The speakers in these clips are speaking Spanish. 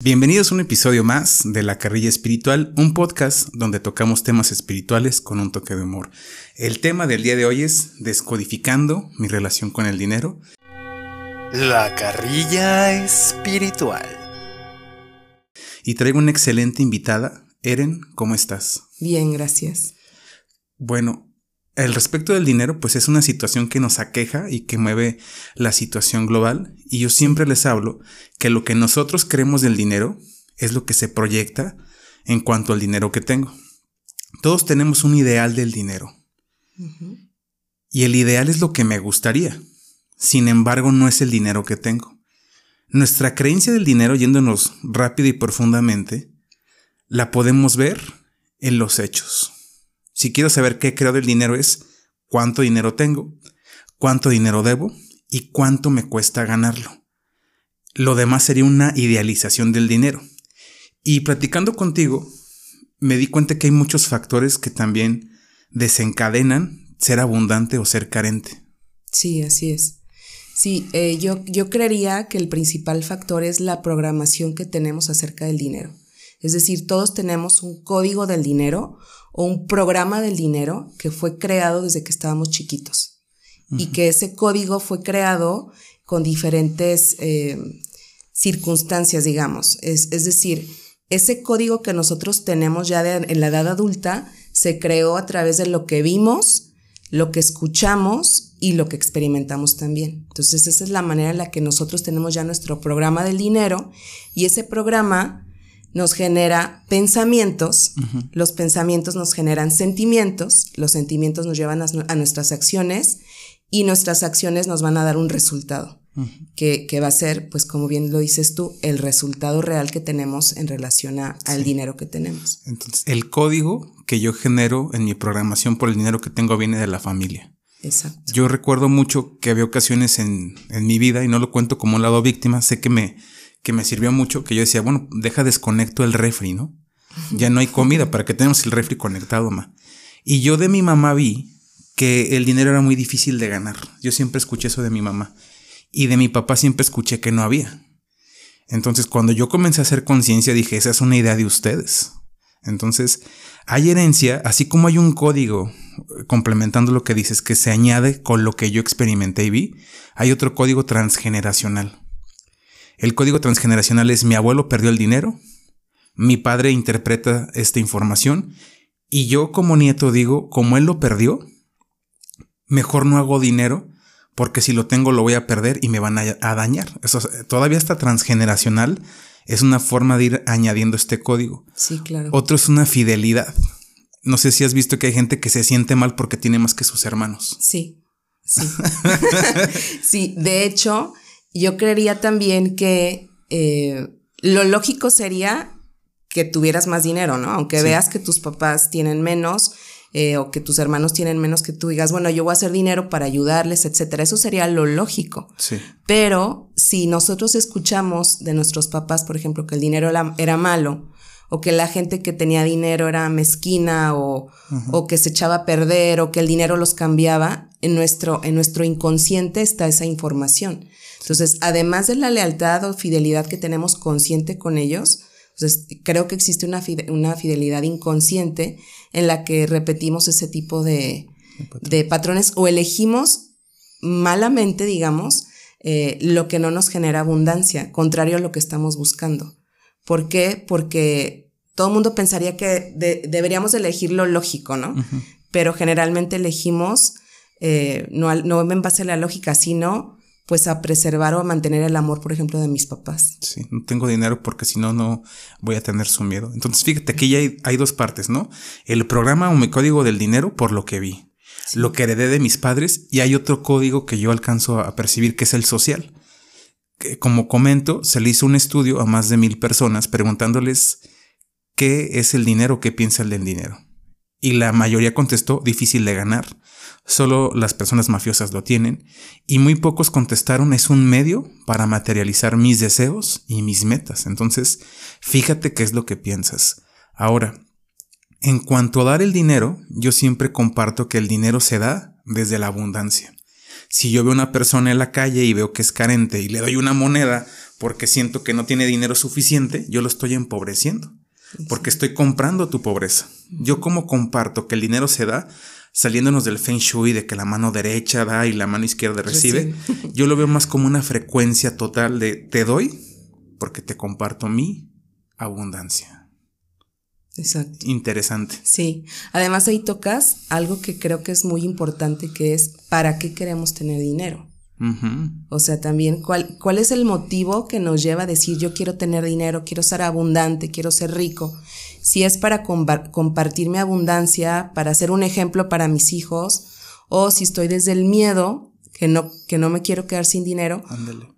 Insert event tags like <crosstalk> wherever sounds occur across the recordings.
Bienvenidos a un episodio más de La Carrilla Espiritual, un podcast donde tocamos temas espirituales con un toque de humor. El tema del día de hoy es descodificando mi relación con el dinero. La Carrilla Espiritual. Y traigo una excelente invitada. Eren, ¿cómo estás? Bien, gracias. Bueno, el respecto del dinero, pues es una situación que nos aqueja y que mueve la situación global. Y yo siempre les hablo que lo que nosotros creemos del dinero es lo que se proyecta en cuanto al dinero que tengo. Todos tenemos un ideal del dinero. Y el ideal es lo que me gustaría. Sin embargo, no es el dinero que tengo. Nuestra creencia del dinero, yéndonos rápido y profundamente, la podemos ver en los hechos. Si quiero saber qué creo del dinero es cuánto dinero tengo, cuánto dinero debo y cuánto me cuesta ganarlo. Lo demás sería una idealización del dinero. Y platicando contigo, me di cuenta que hay muchos factores que también desencadenan ser abundante o ser carente. Sí, así es. Sí, eh, yo, yo creería que el principal factor es la programación que tenemos acerca del dinero. Es decir, todos tenemos un código del dinero o un programa del dinero que fue creado desde que estábamos chiquitos y que ese código fue creado con diferentes eh, circunstancias, digamos. Es, decir, ese código que nosotros tenemos ya en la edad adulta se creó a través de lo que vimos, lo que escuchamos y lo que experimentamos también. Entonces esa es la manera en la que nosotros tenemos ya nuestro programa del dinero y ese programa nos genera pensamientos, los pensamientos nos generan sentimientos, los sentimientos nos llevan a, nuestras acciones y nuestras acciones nos van a dar un resultado, que, va a ser, pues como bien lo dices tú, el resultado real que tenemos en relación al dinero que tenemos. Entonces, el código que yo genero en mi programación por el dinero que tengo viene de la familia. Exacto. Yo recuerdo mucho que había ocasiones en, en mi vida, y no lo cuento como un lado víctima, sé que me que me sirvió mucho, que yo decía, bueno, deja desconecto el refri, ¿no? Ya no hay comida para que tenemos el refri conectado, ma. Y yo de mi mamá vi que el dinero era muy difícil de ganar. Yo siempre escuché eso de mi mamá. Y de mi papá siempre escuché que no había. Entonces, cuando yo comencé a hacer conciencia, dije, esa es una idea de ustedes. Entonces, hay herencia, así como hay un código, complementando lo que dices, que se añade con lo que yo experimenté y vi, hay otro código transgeneracional. El código transgeneracional es mi abuelo perdió el dinero, mi padre interpreta esta información y yo como nieto digo, como él lo perdió, mejor no hago dinero porque si lo tengo lo voy a perder y me van a, dañar. Eso todavía está transgeneracional. Es una forma de ir añadiendo este código. Sí, claro. Otro es una fidelidad. No sé si has visto que hay gente que se siente mal porque tiene más que sus hermanos. Sí, sí. <laughs> <laughs> sí, de hecho, yo creería también que eh, lo lógico sería que tuvieras más dinero, ¿no? Aunque veas que tus papás tienen menos eh, o que tus hermanos tienen menos que tú digas, bueno, yo voy a hacer dinero para ayudarles, etcétera. Eso sería lo lógico. Sí. Pero si nosotros escuchamos de nuestros papás, por ejemplo, que el dinero era, malo, o que la gente que tenía dinero era mezquina, o, o, que se echaba a perder, o que el dinero los cambiaba, en nuestro, en nuestro inconsciente está esa información. Entonces, además de la lealtad o fidelidad que tenemos consciente con ellos, pues, creo que existe una, una fidelidad inconsciente en la que repetimos ese tipo de, patrones o elegimos malamente, digamos, eh, lo que no nos genera abundancia, contrario a lo que estamos buscando. ¿Por qué? Porque todo el mundo pensaría que deberíamos elegir lo lógico, ¿no? Pero generalmente elegimos, eh, no, no en base a la lógica, sino pues a preservar o a mantener el amor, por ejemplo, de mis papás. Sí, no tengo dinero porque si no, no voy a tener su miedo. Entonces, fíjate, aquí ya hay, dos partes, ¿no? El programa o mi código del dinero por lo que vi, lo que heredé de mis padres y hay otro código que yo alcanzo a percibir que es el social. Que, como comento, se le hizo un estudio a más de mil personas preguntándoles qué es el dinero, qué piensa el del dinero. Y la mayoría contestó difícil de ganar Solo las personas mafiosas lo tienen y muy pocos contestaron es un medio para materializar mis deseos y mis metas. Entonces, fíjate qué es lo que piensas. Ahora, en cuanto a dar el dinero, yo siempre comparto que el dinero se da desde la abundancia. Si yo veo una persona en la calle y veo que es carente y le doy una moneda porque siento que no tiene dinero suficiente, yo lo estoy empobreciendo, porque estoy comprando tu pobreza. Yo como comparto que el dinero se da saliéndonos del feng shui de que la mano derecha da y la mano izquierda recibe, yo lo veo <laughs> más como una frecuencia total de te doy porque te comparto mi abundancia. Exacto. Interesante. Sí, además ahí tocas algo que creo que es muy importante, que es ¿para qué queremos tener dinero? O sea, también, ¿cuál, ¿cuál es el motivo que nos lleva a decir yo quiero tener dinero, quiero ser abundante, quiero ser rico? Si es para compartir mi abundancia, para ser un ejemplo para mis hijos, o si estoy desde el miedo, que no, que no me quiero quedar sin dinero,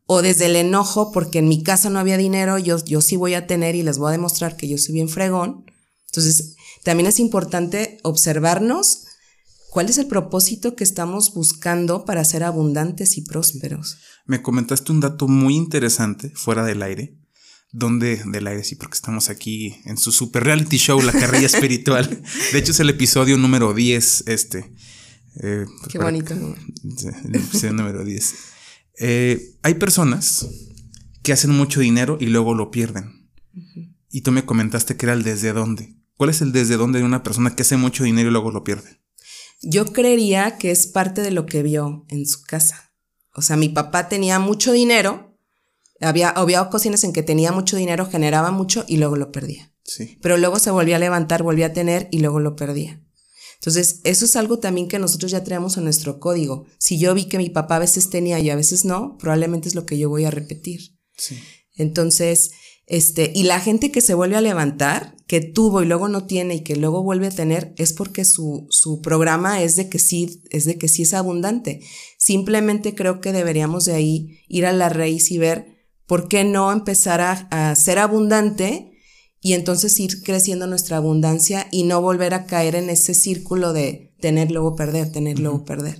o desde el enojo, porque en mi casa no había dinero, yo, yo sí voy a tener y les voy a demostrar que yo soy bien fregón. Entonces, también es importante observarnos ¿Cuál es el propósito que estamos buscando para ser abundantes y prósperos? Me comentaste un dato muy interesante fuera del aire. ¿Dónde del aire? Sí, porque estamos aquí en su super reality show, La Carrilla <laughs> Espiritual. De hecho, es el episodio número 10, este. Eh, Qué bonito. El episodio número 10. Eh, hay personas que hacen mucho dinero y luego lo pierden. Y tú me comentaste que era el desde dónde. ¿Cuál es el desde dónde de una persona que hace mucho dinero y luego lo pierde? Yo creería que es parte de lo que vio en su casa. O sea, mi papá tenía mucho dinero, había, había ocasiones en que tenía mucho dinero, generaba mucho y luego lo perdía. Sí. Pero luego se volvía a levantar, volvía a tener y luego lo perdía. Entonces, eso es algo también que nosotros ya traemos en nuestro código. Si yo vi que mi papá a veces tenía y a veces no, probablemente es lo que yo voy a repetir. Sí. Entonces, este, y la gente que se vuelve a levantar, que tuvo y luego no tiene y que luego vuelve a tener, es porque su, su programa es de que sí, es de que sí es abundante. Simplemente creo que deberíamos de ahí ir a la raíz y ver por qué no empezar a, a ser abundante y entonces ir creciendo nuestra abundancia y no volver a caer en ese círculo de tener luego perder, tener luego perder.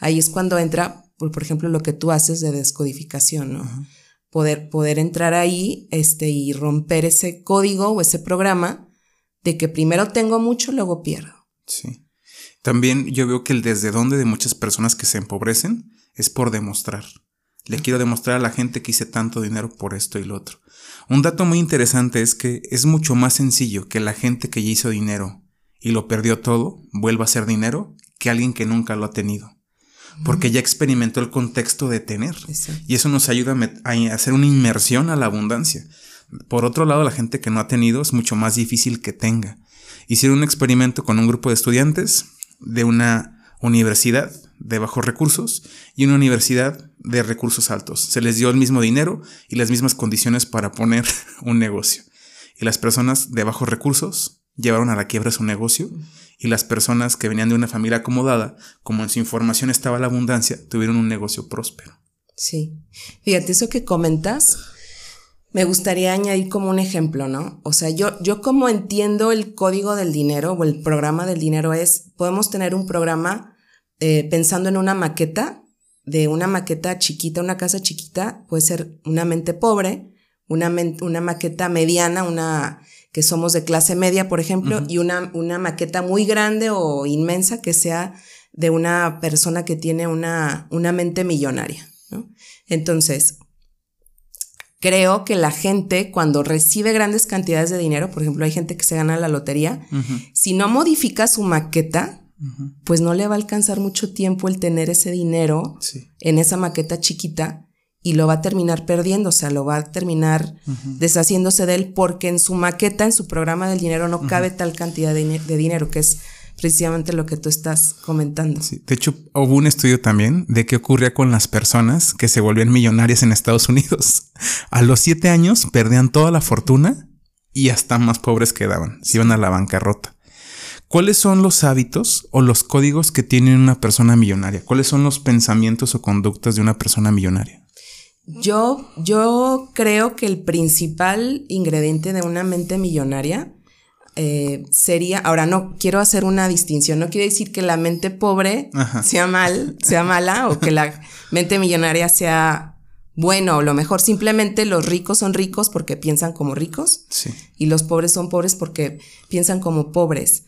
Ahí es cuando entra, por, por, ejemplo, lo que tú haces de descodificación, ¿no? Poder, poder entrar ahí este, y romper ese código o ese programa de que primero tengo mucho, luego pierdo. Sí. También yo veo que el desde dónde de muchas personas que se empobrecen es por demostrar. Le quiero demostrar a la gente que hice tanto dinero por esto y lo otro. Un dato muy interesante es que es mucho más sencillo que la gente que ya hizo dinero y lo perdió todo vuelva a hacer dinero que alguien que nunca lo ha tenido porque ya experimentó el contexto de tener. Y eso nos ayuda a, hacer una inmersión a la abundancia. Por otro lado, la gente que no ha tenido es mucho más difícil que tenga. Hicieron un experimento con un grupo de estudiantes de una universidad de bajos recursos y una universidad de recursos altos. Se les dio el mismo dinero y las mismas condiciones para poner <laughs> un negocio. Y las personas de bajos recursos llevaron a la quiebra su negocio y las personas que venían de una familia acomodada, como en su información estaba la abundancia, tuvieron un negocio próspero. Sí. Fíjate, eso que comentas, me gustaría añadir como un ejemplo, ¿no? O sea, yo, yo como entiendo el código del dinero o el programa del dinero es, podemos tener un programa eh, pensando en una maqueta, de una maqueta chiquita, una casa chiquita, puede ser una mente pobre, una, una maqueta mediana, una que somos de clase media, por ejemplo, y una, una maqueta muy grande o inmensa que sea de una persona que tiene una, una mente millonaria. ¿no? Entonces, creo que la gente cuando recibe grandes cantidades de dinero, por ejemplo, hay gente que se gana la lotería, si no modifica su maqueta, pues no le va a alcanzar mucho tiempo el tener ese dinero en esa maqueta chiquita y lo va a terminar perdiendo, o sea, lo va a terminar deshaciéndose de él porque en su maqueta, en su programa del dinero no cabe tal cantidad de, dinero, que es precisamente lo que tú estás comentando. De hecho, hubo un estudio también de qué ocurría con las personas que se volvían millonarias en Estados Unidos. A los siete años perdían toda la fortuna y hasta más pobres quedaban, se iban a la bancarrota. ¿Cuáles son los hábitos o los códigos que tiene una persona millonaria? ¿Cuáles son los pensamientos o conductas de una persona millonaria? Yo, yo creo que el principal ingrediente de una mente millonaria eh, sería, ahora no quiero hacer una distinción, no quiero decir que la mente pobre sea mal, sea mala o que la mente millonaria sea bueno o lo mejor, simplemente los ricos son ricos porque piensan como ricos y los pobres son pobres porque piensan como pobres.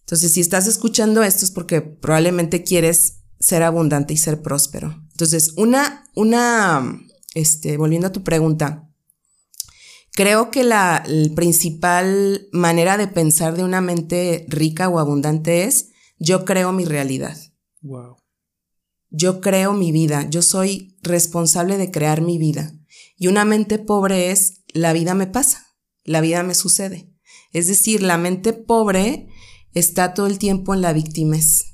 Entonces, si estás escuchando esto es porque probablemente quieres ser abundante y ser próspero. Entonces, una, una este, volviendo a tu pregunta, Creo que la, principal manera de pensar de una mente rica o abundante es yo creo mi realidad. Wow. Yo creo mi vida, yo soy responsable de crear mi vida. Y una mente pobre es la vida me pasa, la vida me sucede. Es decir, la mente pobre está todo el tiempo en la victimez.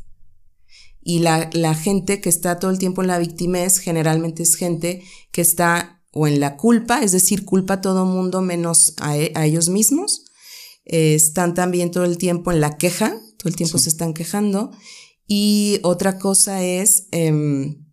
Y la, la gente que está todo el tiempo en la victimez generalmente es gente que está o en la culpa, es decir, culpa a todo mundo menos a, e, ellos mismos. Eh, están también todo el tiempo en la queja, todo el tiempo se están quejando. Y otra cosa es em,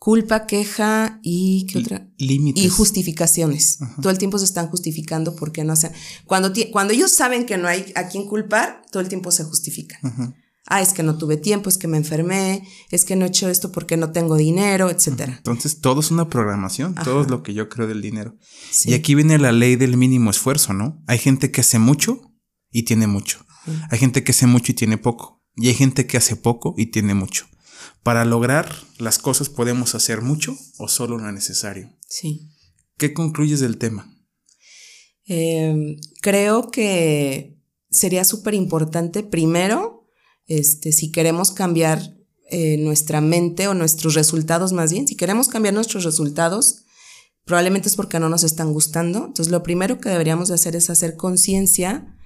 culpa, queja y ¿qué otra? Límites. Y justificaciones. Todo el tiempo se están justificando porque no hacen. Cuando, cuando ellos saben que no hay a quien culpar, todo el tiempo se justifican ah, es que no tuve tiempo, es que me enfermé, es que no he hecho esto porque no tengo dinero, etcétera. Entonces, todo es una programación, todo es lo que yo creo del dinero. Y aquí viene la ley del mínimo esfuerzo, ¿no? Hay gente que hace mucho y tiene mucho. Hay gente que hace mucho y tiene poco. Y hay gente que hace poco y tiene mucho. Para lograr las cosas podemos hacer mucho o solo lo necesario. Sí. ¿Qué concluyes del tema? Em, creo que sería súper importante primero este, si queremos cambiar eh, nuestra mente o nuestros resultados más bien, si queremos cambiar nuestros resultados, probablemente es porque no nos están gustando. Entonces, lo primero que deberíamos de hacer es hacer conciencia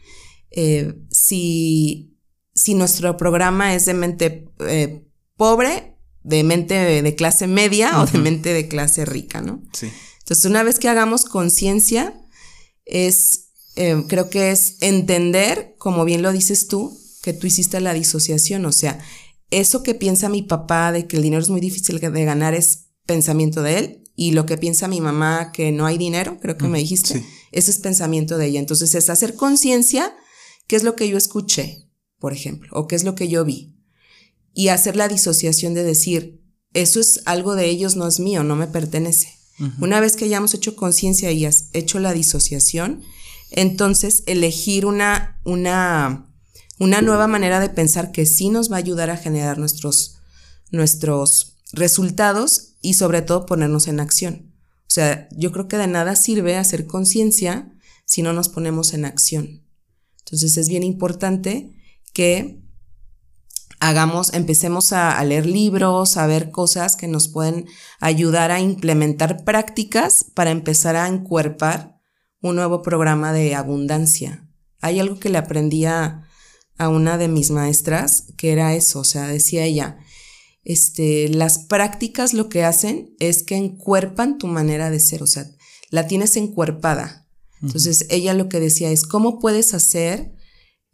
eh, si, si nuestro programa es de mente eh, pobre, de mente de, clase media o de mente de clase rica, ¿no? Sí. Entonces, una vez que hagamos conciencia, es, creo que es entender, como bien lo dices tú, que tú hiciste la disociación, o sea, eso que piensa mi papá de que el dinero es muy difícil de ganar es pensamiento de él y lo que piensa mi mamá que no hay dinero, creo que me dijiste, ese es pensamiento de ella. Entonces es hacer conciencia qué es lo que yo escuché, por ejemplo, o qué es lo que yo vi y hacer la disociación de decir, eso es algo de ellos, no es mío, no me pertenece. Una vez que hayamos hecho conciencia y has hecho la disociación, entonces elegir una, una una nueva manera de pensar que sí nos va a ayudar a generar nuestros, nuestros resultados y sobre todo ponernos en acción. O sea, yo creo que de nada sirve hacer conciencia si no nos ponemos en acción. Entonces es bien importante que hagamos, empecemos a, a, leer libros, a ver cosas que nos pueden ayudar a implementar prácticas para empezar a encuerpar un nuevo programa de abundancia. Hay algo que le aprendí a, a una de mis maestras que era eso, o sea, decía ella, este, las prácticas lo que hacen es que encuerpan tu manera de ser, o sea, la tienes encuerpada. Entonces, ella lo que decía es, ¿cómo puedes hacer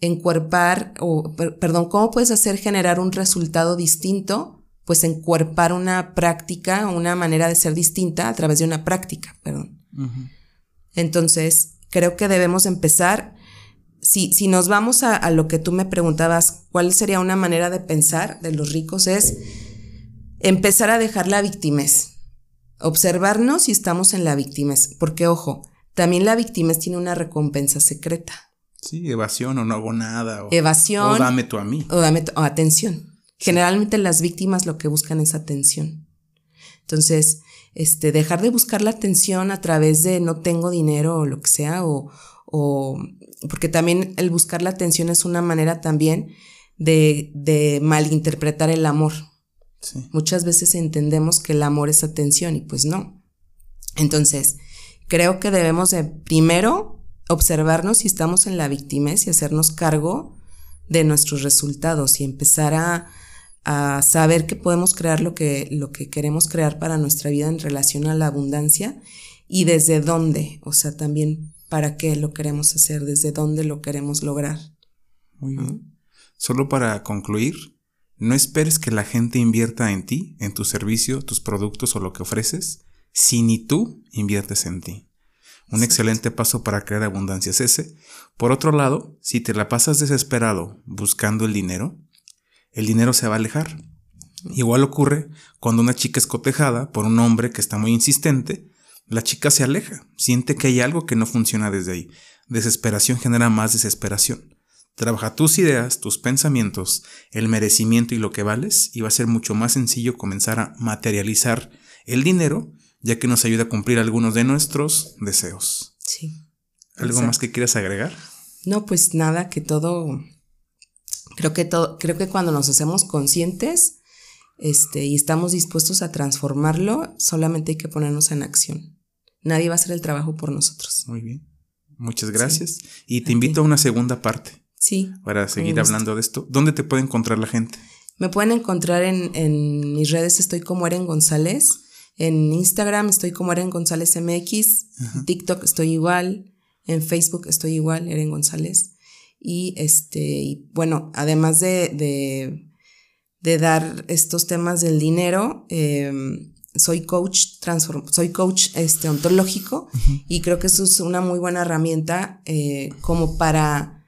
encuerpar, o perdón, cómo puedes hacer generar un resultado distinto? Pues encuerpar una práctica, una manera de ser distinta a través de una práctica, perdón. Entonces, creo que debemos empezar si, si nos vamos a, lo que tú me preguntabas, ¿cuál sería una manera de pensar de los ricos? Es empezar a dejar la victimez, observarnos si estamos en la victimez, porque ojo, también la victimez tiene una recompensa secreta. Sí, evasión o no hago nada. O, evasión. O dame tú a mí. O dame o atención. Generalmente las víctimas lo que buscan es atención. Entonces, este, dejar de buscar la atención a través de no tengo dinero o lo que sea, o, o porque también el buscar la atención es una manera también de, de malinterpretar el amor. Muchas veces entendemos que el amor es atención y pues no. Entonces, creo que debemos de primero observarnos si estamos en la víctima y hacernos cargo de nuestros resultados y empezar a, a saber que podemos crear lo que, lo que queremos crear para nuestra vida en relación a la abundancia y desde dónde, o sea, también para qué lo queremos hacer, desde dónde lo queremos lograr. Muy bien. Solo para concluir, no esperes que la gente invierta en ti, en tu servicio, tus productos o lo que ofreces, si ni tú inviertes en ti. Un excelente paso para crear abundancia es ese. Por otro lado, si te la pasas desesperado buscando el dinero, el dinero se va a alejar. Igual ocurre cuando una chica es cotejada por un hombre que está muy insistente la chica se aleja, siente que hay algo que no funciona desde ahí. Desesperación genera más desesperación. Trabaja tus ideas, tus pensamientos, el merecimiento y lo que vales y va a ser mucho más sencillo comenzar a materializar el dinero ya que nos ayuda a cumplir algunos de nuestros deseos. Sí. ¿Algo más que quieras agregar? No, pues nada, que todo, creo que todo, creo que cuando nos hacemos conscientes, este, y estamos dispuestos a transformarlo, solamente hay que ponernos en acción. Nadie va a hacer el trabajo por nosotros. Muy bien. Muchas gracias. Y te invito a una segunda parte. Sí. Para seguir hablando de esto. ¿Dónde te puede encontrar la gente? Me pueden encontrar en, en mis redes, estoy como Eren González. En Instagram estoy como Eren González MX. TikTok estoy igual. En Facebook estoy igual, Eren González. Y este, y bueno, además de, de, de, dar estos temas del dinero, em, soy coach transform soy coach este, ontológico y creo que eso es una muy buena herramienta eh, como para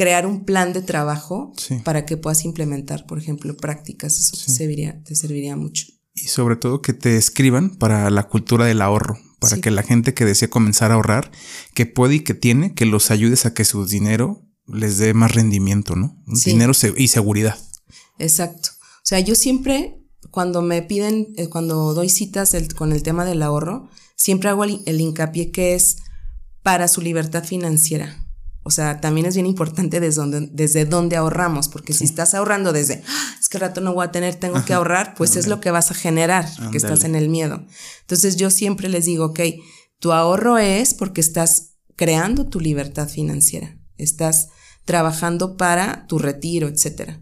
crear un plan de trabajo para que puedas implementar, por ejemplo, prácticas. Eso te, serviría, te serviría mucho. Y sobre todo que te escriban para la cultura del ahorro, para que la gente que desea comenzar a ahorrar, que puede y que tiene, que los ayudes a que su dinero les dé más rendimiento, ¿no? Dinero y seguridad. Exacto. O sea, yo siempre, cuando me piden, eh, cuando doy citas con el tema del ahorro, siempre hago el hincapié que es para su libertad financiera. O sea, también es bien importante desde dónde, desde dónde ahorramos, porque si estás ahorrando desde, ah, es que rato no voy a tener, tengo que ahorrar, pues es lo que vas a generar, que estás en el miedo. Entonces yo siempre les digo, ok, tu ahorro es porque estás creando tu libertad financiera, estás trabajando para tu retiro, etc.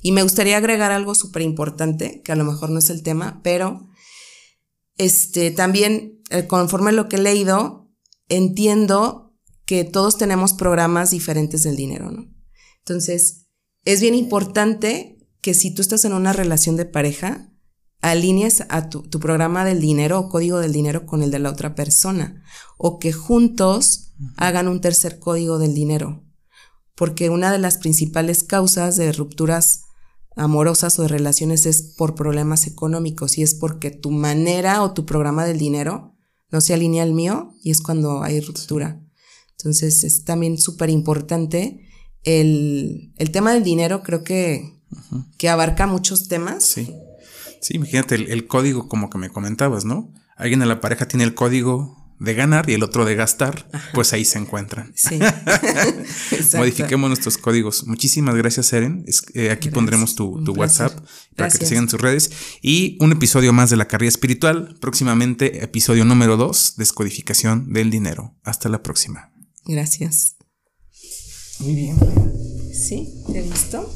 Y me gustaría agregar algo súper importante, que a lo mejor no es el tema, pero este, también, eh, conforme lo que he leído, entiendo que todos tenemos programas diferentes del dinero, ¿no? Entonces, es bien importante que si tú estás en una relación de pareja, alinees a tu, programa del dinero o código del dinero con el de la otra persona, o que juntos hagan un tercer código del dinero, porque una de las principales causas de rupturas amorosas o de relaciones es por problemas económicos y es porque tu manera o tu programa del dinero no se alinea al mío y es cuando hay ruptura. Entonces es también súper importante. El, tema del dinero creo que, que abarca muchos temas. Sí. Sí, imagínate el, código como que me comentabas, ¿no? Alguien en la pareja tiene el código de ganar y el otro de gastar, pues ahí se encuentran. Sí. <laughs> Modifiquemos nuestros códigos. Muchísimas gracias, Eren. Eh, aquí pondremos tu, WhatsApp para que te sigan tus redes. Y un episodio más de la carrera espiritual. Próximamente, episodio número 2, descodificación del dinero. Hasta la próxima. Gracias. Muy bien. ¿Sí? ¿Te gustó?